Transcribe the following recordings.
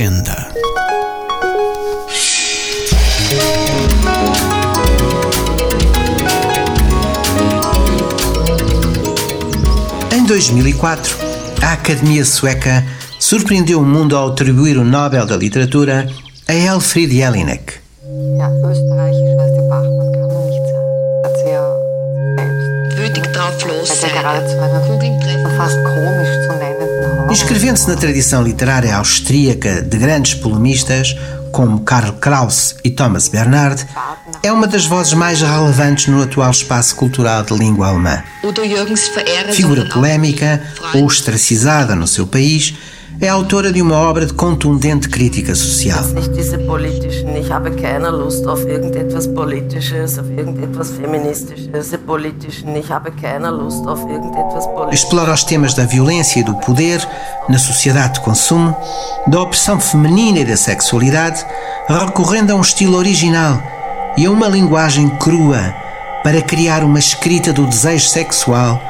Agenda. Em 2004, a Academia Sueca surpreendeu o mundo ao atribuir o Nobel da Literatura a Elfried Jelinek. Inscrevendo-se na tradição literária austríaca de grandes polemistas, como Karl Kraus e Thomas Bernhard, é uma das vozes mais relevantes no atual espaço cultural de língua alemã. Figura polémica ou ostracizada no seu país, é autora de uma obra de contundente crítica social. Explora os temas da violência e do poder na sociedade de consumo, da opressão feminina e da sexualidade, recorrendo a um estilo original e a uma linguagem crua para criar uma escrita do desejo sexual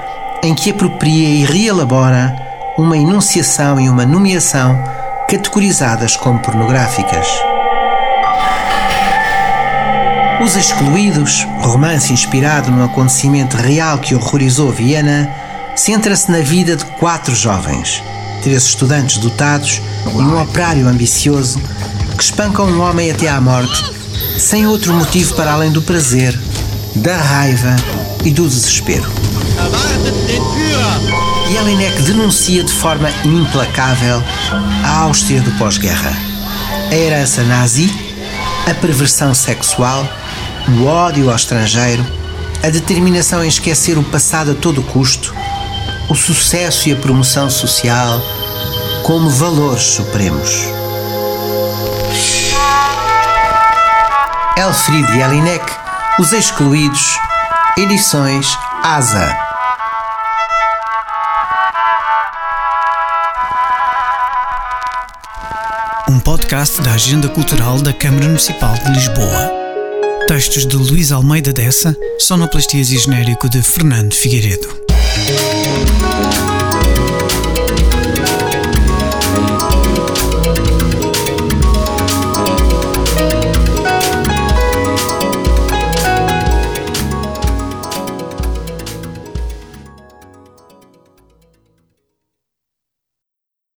em que apropria e reelabora uma enunciação e uma nomeação categorizadas como pornográficas. Os Excluídos, romance inspirado num acontecimento real que horrorizou Viena, centra-se na vida de quatro jovens, três estudantes dotados e um operário ambicioso que espancam um homem até à morte, sem outro motivo para além do prazer, da raiva e do desespero. Jelinek denuncia de forma implacável a Áustria do pós-guerra, a herança nazi, a perversão sexual, o ódio ao estrangeiro, a determinação em esquecer o passado a todo custo, o sucesso e a promoção social como valores supremos. Elfried Jelinek, Os Excluídos, Edições Asa. Um podcast da Agenda Cultural da Câmara Municipal de Lisboa. Textos de Luís Almeida Dessa, sonoplastias e genérico de Fernando Figueiredo.